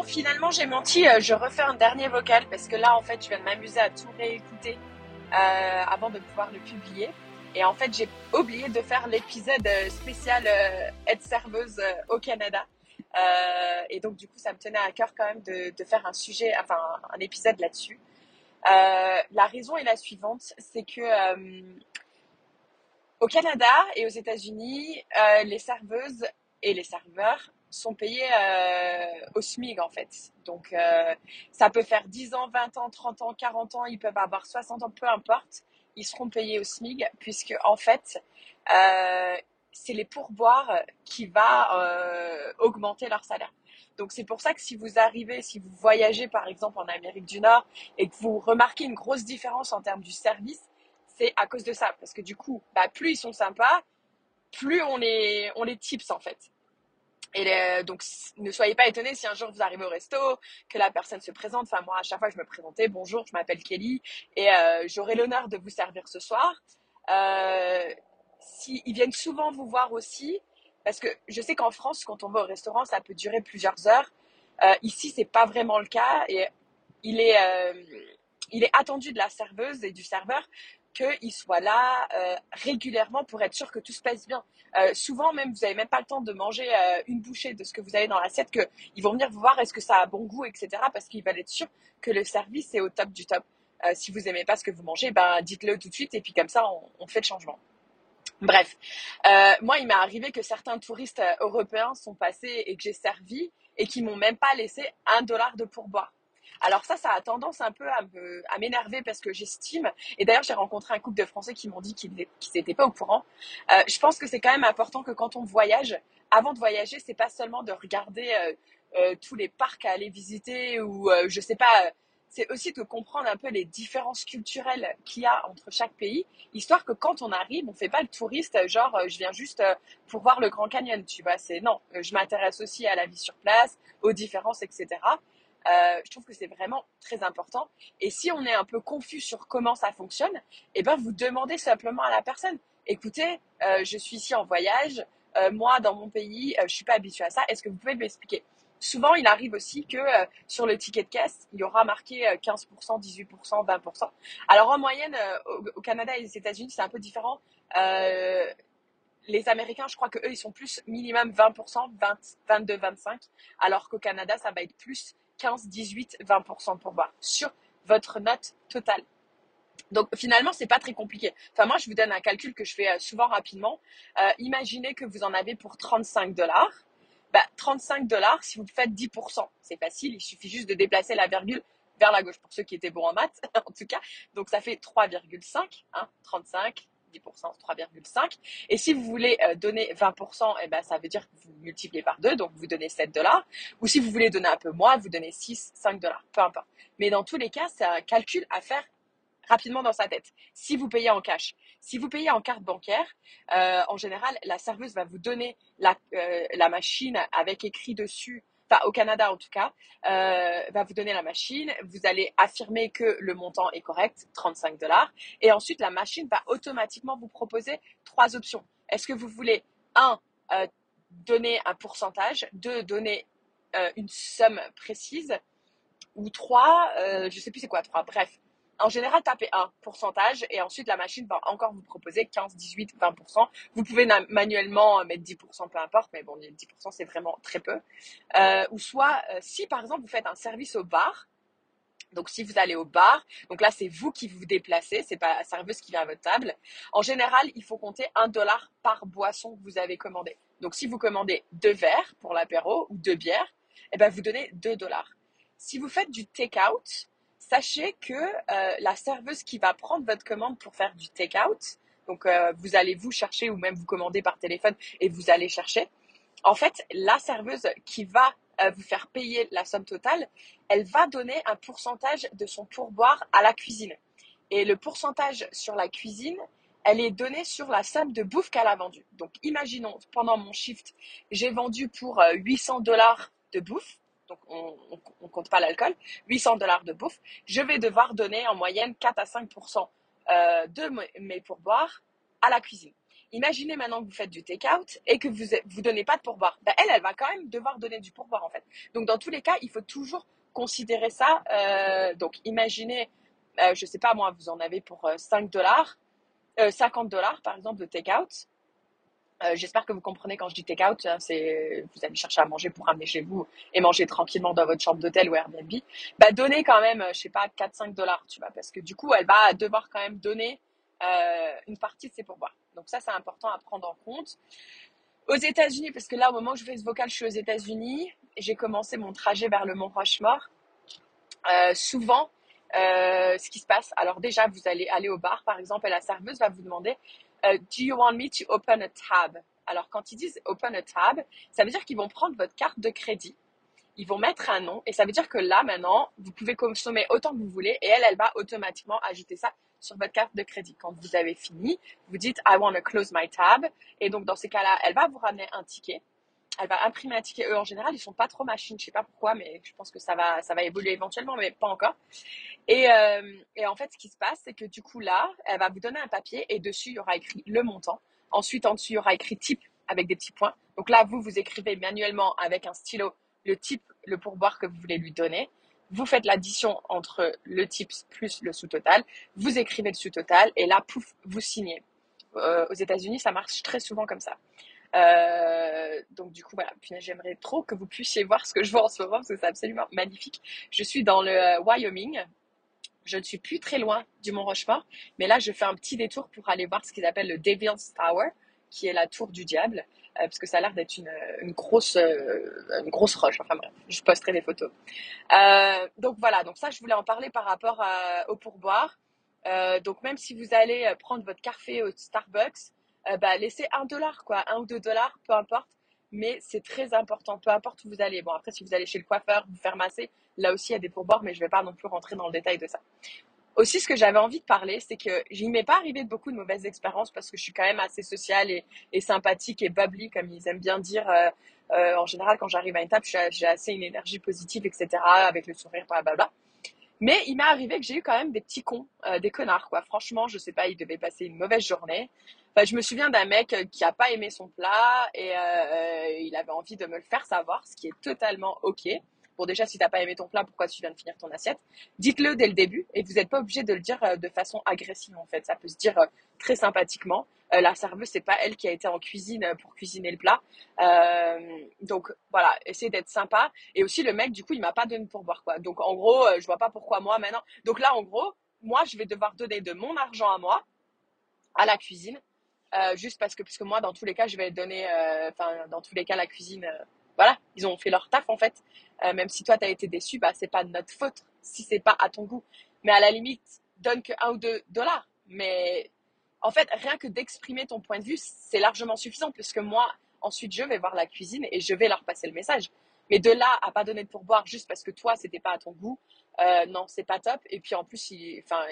Bon, finalement, j'ai menti. euh, je refais un dernier vocal parce que là, en fait, je viens de m'amuser à tout réécouter euh, avant de pouvoir le publier. Et en fait, j'ai oublié de faire l'épisode euh, spécial euh, aide serveuse au Canada. Et donc, du coup, ça me tenait à cœur quand même de, de faire un sujet, enfin, un épisode là-dessus. La raison est la suivante, c'est que au Canada et aux États-Unis, les serveuses et les serveurs sont payés euh, au SMIC en fait. Donc euh, ça peut faire 10 ans, 20 ans, 30 ans, 40 ans, ils peuvent avoir 60 ans, peu importe, ils seront payés au SMIC puisque en fait euh, c'est les pourboires qui va augmenter leur salaire. Donc c'est pour ça que si vous arrivez, si vous voyagez par exemple en Amérique du Nord et que vous remarquez une grosse différence en termes du service, c'est à cause de ça. Parce que du coup, bah, plus ils sont sympas, plus on les, on les tips en fait. Et donc, ne soyez pas étonnés si un jour vous arrivez au resto, que la personne se présente. Enfin, moi, à chaque fois, je me présentais, bonjour, je m'appelle Kelly et euh, j'aurai l'honneur de vous servir ce soir. Euh, ils viennent souvent vous voir aussi, parce que je sais qu'en France, quand on va au restaurant, ça peut durer plusieurs heures. Euh, ici, c'est pas vraiment le cas et il est, euh, il est attendu de la serveuse et du serveur qu'il soit là euh, régulièrement pour être sûr que tout se passe bien. Euh, souvent, même, vous n'avez même pas le temps de manger euh, une bouchée de ce que vous avez dans l'assiette, que ils vont venir vous voir est-ce que ça a bon goût, etc. Parce qu'ils veulent être sûrs que le service est au top du top. Si vous aimez pas ce que vous mangez, ben dites-le tout de suite et puis comme ça, on, on fait le changement. Bref, moi, il m'est arrivé que certains touristes européens sont passés et que j'ai servi et qui m'ont même pas laissé un dollar de pourboire. Alors ça, ça a tendance un peu à m'énerver parce que j'estime, et d'ailleurs j'ai rencontré un couple de Français qui m'ont dit qu'ils n'étaient pas au courant. Euh, je pense que c'est quand même important que quand on voyage, avant de voyager, c'est pas seulement de regarder euh, euh, tous les parcs à aller visiter ou je sais pas, c'est aussi de comprendre un peu les différences culturelles qu'il y a entre chaque pays, histoire que quand on arrive, on fait pas le touriste genre je viens juste pour voir le Grand Canyon, tu vois. C'est non, je m'intéresse aussi à la vie sur place, aux différences, etc. Euh, je trouve que c'est vraiment très important. Et si on est un peu confus sur comment ça fonctionne, eh ben vous demandez simplement à la personne. Écoutez, euh, je suis ici en voyage. euh, moi, dans mon pays, je suis pas habituée à ça. Est-ce que vous pouvez m'expliquer? Souvent, il arrive aussi que sur le ticket de caisse, il y aura marqué euh, 15%, 18%, 20%. Alors en moyenne, au, Canada et aux États-Unis, c'est un peu différent. Les Américains, je crois que eux, ils sont plus minimum 20%, 20, 22, 25%, alors qu'au Canada, ça va être plus 15, 18, 20% pour voir sur votre note totale. Donc finalement, c'est pas très compliqué. Enfin moi, je vous donne un calcul que je fais euh, souvent rapidement. Euh, imaginez que vous en avez pour 35 dollars. Bah, 35 dollars, si vous faites 10%, c'est facile. Il suffit juste de déplacer la virgule vers la gauche pour ceux qui étaient bons en maths, en tout cas. Donc ça fait 3,5, hein, 35, 10%, 3,5. Et si vous voulez euh, donner 20%, eh ben, ça veut dire que vous multipliez par 2, donc vous donnez 7 dollars. Ou si vous voulez donner un peu moins, vous donnez 6, 5 dollars, peu importe. Mais dans tous les cas, c'est un calcul à faire rapidement dans sa tête. Si vous payez en cash, si vous payez en carte bancaire, euh, en général, la serveuse va vous donner la, euh, la machine avec écrit dessus, au Canada en tout cas, euh, va vous donner la machine. Vous allez affirmer que le montant est correct, 35 dollars, et ensuite la machine va automatiquement vous proposer trois options. Est-ce que vous voulez un euh, donner un pourcentage, deux donner euh, une somme précise, ou trois, euh, je sais plus c'est quoi trois. Bref, en général, tapez un pourcentage et ensuite la machine va encore vous proposer 15, 18, 20%. Vous pouvez manuellement mettre 10%, peu importe, mais bon, 10% c'est vraiment très peu. Euh, ou soit, euh, si par exemple vous faites un service au bar, donc si vous allez au bar, donc là c'est vous qui vous déplacez, c'est pas la serveuse qui vient à votre table. En général, il faut compter un dollar par boisson que vous avez commandé. Donc si vous commandez deux verres pour l'apéro ou deux bières, eh ben vous donnez 2 dollars. Si vous faites du take-out, sachez que euh, la serveuse qui va prendre votre commande pour faire du take-out, donc euh, vous allez vous chercher ou même vous commander par téléphone et vous allez chercher, en fait, la serveuse qui va euh, vous faire payer la somme totale, elle va donner un pourcentage de son pourboire à la cuisine. Et le pourcentage sur la cuisine, elle est donnée sur la somme de bouffe qu'elle a vendue. Donc, imaginons, pendant mon shift, j'ai vendu pour euh, 800 dollars de bouffe. Donc, on ne compte pas l'alcool. 800 dollars de bouffe. Je vais devoir donner en moyenne 4 à 5% euh, de mes- pourboires à la cuisine. Imaginez maintenant que vous faites du take-out et que vous vous donnez pas de pourboire. Ben, elle, elle va quand même devoir donner du pourboire en fait. Donc dans tous les cas, il faut toujours considérer ça. Euh, donc imaginez, euh, je sais pas moi, vous en avez pour 5 dollars, 50 dollars par exemple de take-out. Euh, j'espère que vous comprenez quand je dis take-out, hein, c'est vous allez chercher à manger pour ramener chez vous et manger tranquillement dans votre chambre d'hôtel ou Airbnb. Bah donnez quand même, je sais pas, 4-5 dollars, tu vois, parce que du coup elle va devoir quand même donner euh, une partie de ses pourboires. Donc ça c'est important à prendre en compte. Aux États-Unis, parce que là au moment où je fais ce vocal, je suis aux États-Unis j'ai commencé mon trajet vers le Mont. Euh, souvent, euh, ce qui se passe, alors déjà vous allez aller au bar par exemple et la serveuse va vous demander euh, do you want me to open a tab? Alors, quand ils disent open a tab, ça veut dire qu'ils vont prendre votre carte de crédit, ils vont mettre un nom, et ça veut dire que là, maintenant, vous pouvez consommer autant que vous voulez, et elle, elle va automatiquement ajouter ça sur votre carte de crédit. Quand vous avez fini, vous dites I want to close my tab, et donc dans ces cas-là, elle va vous ramener un ticket. Elle va imprimer un ticket. Eux, en général, ils sont pas trop machines. Je sais pas pourquoi, mais je pense que ça va, évoluer éventuellement, mais pas encore. Euh, et, en fait, ce qui se passe, c'est que du coup, là, elle va vous donner un papier et dessus, il y aura écrit le montant. Ensuite, en dessous, il y aura écrit type avec des petits points. Donc là, vous, vous écrivez manuellement avec un stylo le type, le pourboire que vous voulez lui donner. Vous faites l'addition entre le type plus le sous-total. Vous écrivez le sous-total et là, pouf, vous signez. Euh, aux États-Unis, ça marche très souvent comme ça. Euh, donc du coup voilà, j'aimerais trop que vous puissiez voir ce que je vois en ce moment parce que c'est absolument magnifique. Je suis dans le Wyoming, je ne suis plus très loin du Mont Rochefort, mais là, je fais un petit détour pour aller voir ce qu'ils appellent le Devil's Tower, qui est la tour du diable, euh, parce que ça a l'air d'être une, grosse, euh, une grosse roche. Enfin bref, je posterai des photos. Euh, donc voilà, donc ça, je voulais en parler par rapport au pourboire. donc même si vous allez prendre votre café au Starbucks, bah, laissez un dollar, quoi, un ou deux dollars, peu importe mais c'est très important, peu importe où vous allez. Bon, après, si vous allez chez le coiffeur, vous faire masser, là aussi, il y a des pourboires, mais je ne vais pas non plus rentrer dans le détail de ça. Aussi, ce que j'avais envie de parler, c'est que je m'est pas arrivé de beaucoup de mauvaises expériences parce que je suis quand même assez sociale et, sympathique et bubbly, comme ils aiment bien dire. Euh, euh, en général, quand j'arrive à une table, j'ai assez une énergie positive, etc., avec le sourire, blablabla. Mais il m'est arrivé que j'ai eu quand même des petits cons, euh, des connards, quoi. Franchement, je sais pas, ils devaient passer une mauvaise journée. Enfin, je me souviens d'un mec euh, qui a pas aimé son plat et euh, il avait envie de me le faire savoir, ce qui est totalement ok. Bon, déjà, si t'as pas aimé ton plat, pourquoi tu viens de finir ton assiette? Dites-le dès le début et vous n'êtes pas obligé de le dire de façon agressive en fait. Ça peut se dire très sympathiquement. Euh, la serveuse, c'est pas elle qui a été en cuisine euh, pour cuisiner le plat. Euh, donc voilà, essayez d'être sympa. Et aussi le mec, du coup, il m'a pas donné pour boire quoi. Donc en gros, je vois pas pourquoi moi maintenant. Donc là, en gros, moi, je vais devoir donner de mon argent à moi à la cuisine, juste parce que puisque moi, dans tous les cas, je vais donner, enfin dans tous les cas, la cuisine. voilà, ils ont fait leur taf en fait. même si toi, tu as été déçu, bah c'est pas notre faute si c'est pas à ton goût. Mais à la limite, donne que 1 ou 2 dollars. Mais en fait, rien que d'exprimer ton point de vue, c'est largement suffisant puisque moi, ensuite, je vais voir la cuisine et je vais leur passer le message. Mais de là à pas donner de pourboire juste parce que toi, c'était pas à ton goût, euh, non, c'est pas top. Et puis en plus, enfin,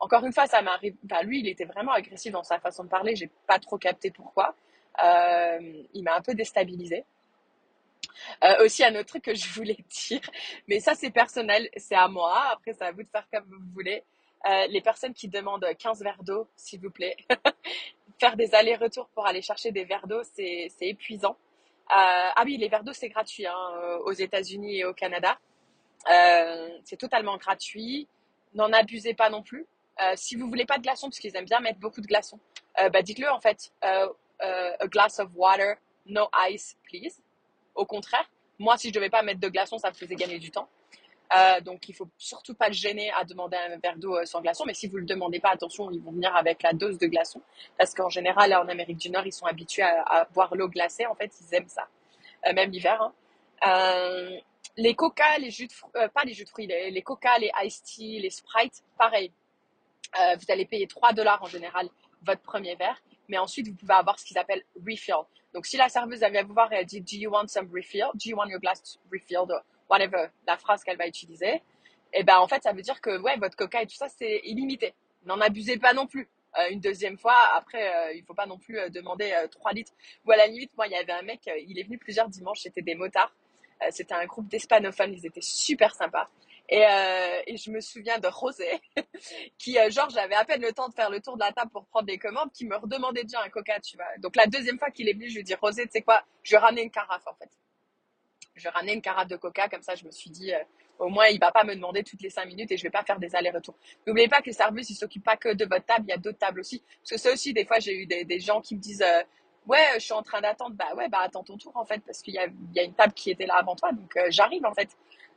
encore une fois, ça m'arrive. Lui, il était vraiment agressif dans sa façon de parler. J'ai pas trop capté pourquoi. Euh, il m'a un peu déstabilisé. Euh, aussi un autre truc que je voulais dire, mais ça c'est personnel, c'est à moi. Après, c'est à vous de faire comme vous voulez. Euh, les personnes qui demandent 15 verres d'eau, s'il vous plaît. Faire des allers-retours pour aller chercher des verres d'eau, c'est épuisant. Ah oui, les verres d'eau, c'est gratuit hein, aux États-Unis et au Canada. c'est totalement gratuit. N'en abusez pas non plus. Si vous voulez pas de glaçons, parce qu'ils aiment bien mettre beaucoup de glaçons, bah dites-le en fait. a glass of water, no ice, please. Au contraire, moi, si je devais pas mettre de glaçons, ça me faisait gagner du temps. Euh, donc il faut surtout pas le gêner à demander un verre d'eau euh, sans glaçon. Mais si vous le demandez pas, attention, ils vont venir avec la dose de glaçon, parce qu'en général, en Amérique du Nord, ils sont habitués à, boire l'eau glacée. En fait, ils aiment ça, euh, même l'hiver. Hein. Euh, les coca, les jus de fruits, pas les jus de fruits, les, les coca, les iced tea, les Sprite, pareil. Vous allez payer 3 dollars en général votre premier verre, mais ensuite vous pouvez avoir ce qu'ils appellent refill. Donc si la serveuse vient vous voir et elle dit Do you want some refill? Do you want your glass refilled? whatever, la phrase qu'elle va utiliser, et eh ben en fait ça veut dire que ouais votre coca et tout ça c'est illimité. N'en abusez pas non plus. Euh, une deuxième fois, après euh, il faut pas non plus euh, demander 3 litres. Ou à la limite, moi il y avait un mec, il est venu plusieurs dimanches, c'était des motards. c'était un groupe d'hispanophones, ils étaient super sympas. Et, euh, et je me souviens de Rosé, qui, euh, genre, j'avais à peine le temps de faire le tour de la table pour prendre des commandes, qui me redemandait déjà un coca, tu vois. Donc la deuxième fois qu'il est venu, je lui dis Rosé, tu sais quoi, je ramener une carafe en fait. Je ramenais une carafe de coca, comme ça je me suis dit, euh, au moins il va pas me demander toutes les cinq minutes et je vais pas faire des allers-retours. N'oubliez pas que le service, il s'occupe pas que de votre table, il y a d'autres tables aussi. Parce que ça aussi, des fois, j'ai eu des, gens qui me disent, euh, ouais, je suis en train d'attendre. Bah ouais, bah attends ton tour en fait, parce qu'il y a, y a une table qui était là avant toi, donc euh, j'arrive en fait.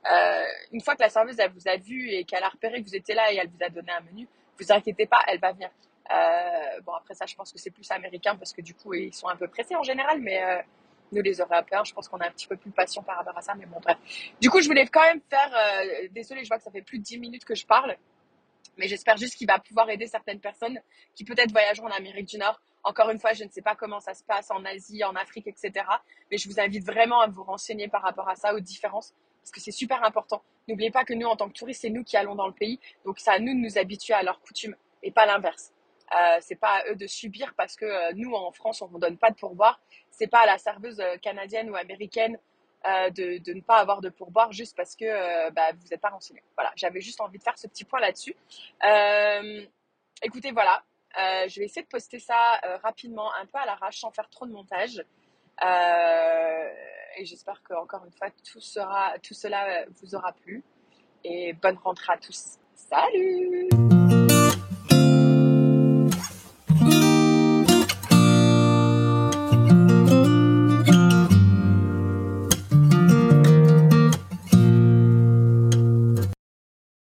Euh, une fois que la serveuse elle vous a vu et qu'elle a repéré que vous étiez là et elle vous a donné un menu, vous inquiétez pas, elle va venir. Euh, bon après ça, je pense que c'est plus américain parce que du coup ils sont un peu pressés en général, mais euh, nous les Européens, je pense qu'on a un petit peu plus patient par rapport à ça. Mais bon bref. Du coup, je voulais quand même faire. Euh, désolée, je vois que ça fait plus de 10 minutes que je parle. Mais j'espère juste qu'il va pouvoir aider certaines personnes qui peut-être voyageront en Amérique du Nord. Encore une fois, je ne sais pas comment ça se passe en Asie, en Afrique, etc. Mais je vous invite vraiment à vous renseigner par rapport à ça, aux différences, parce que c'est super important. N'oubliez pas que nous, en tant que touristes, c'est nous qui allons dans le pays. Donc c'est à nous de nous habituer à leurs coutumes et pas l'inverse. Euh, c'est pas à eux de subir parce que euh, nous, en France, on ne donne pas de pourboire. C'est pas à la serveuse euh, canadienne ou américaine de, ne pas avoir de pourboire juste parce que bah, vous n'êtes pas renseigné. Voilà, j'avais juste envie de faire ce petit point là-dessus. Écoutez, voilà, je vais essayer de poster ça rapidement, un peu à l'arrache, sans faire trop de montage. J'espère que encore une fois, tout, tout cela vous aura plu. Et bonne rentrée à tous. Salut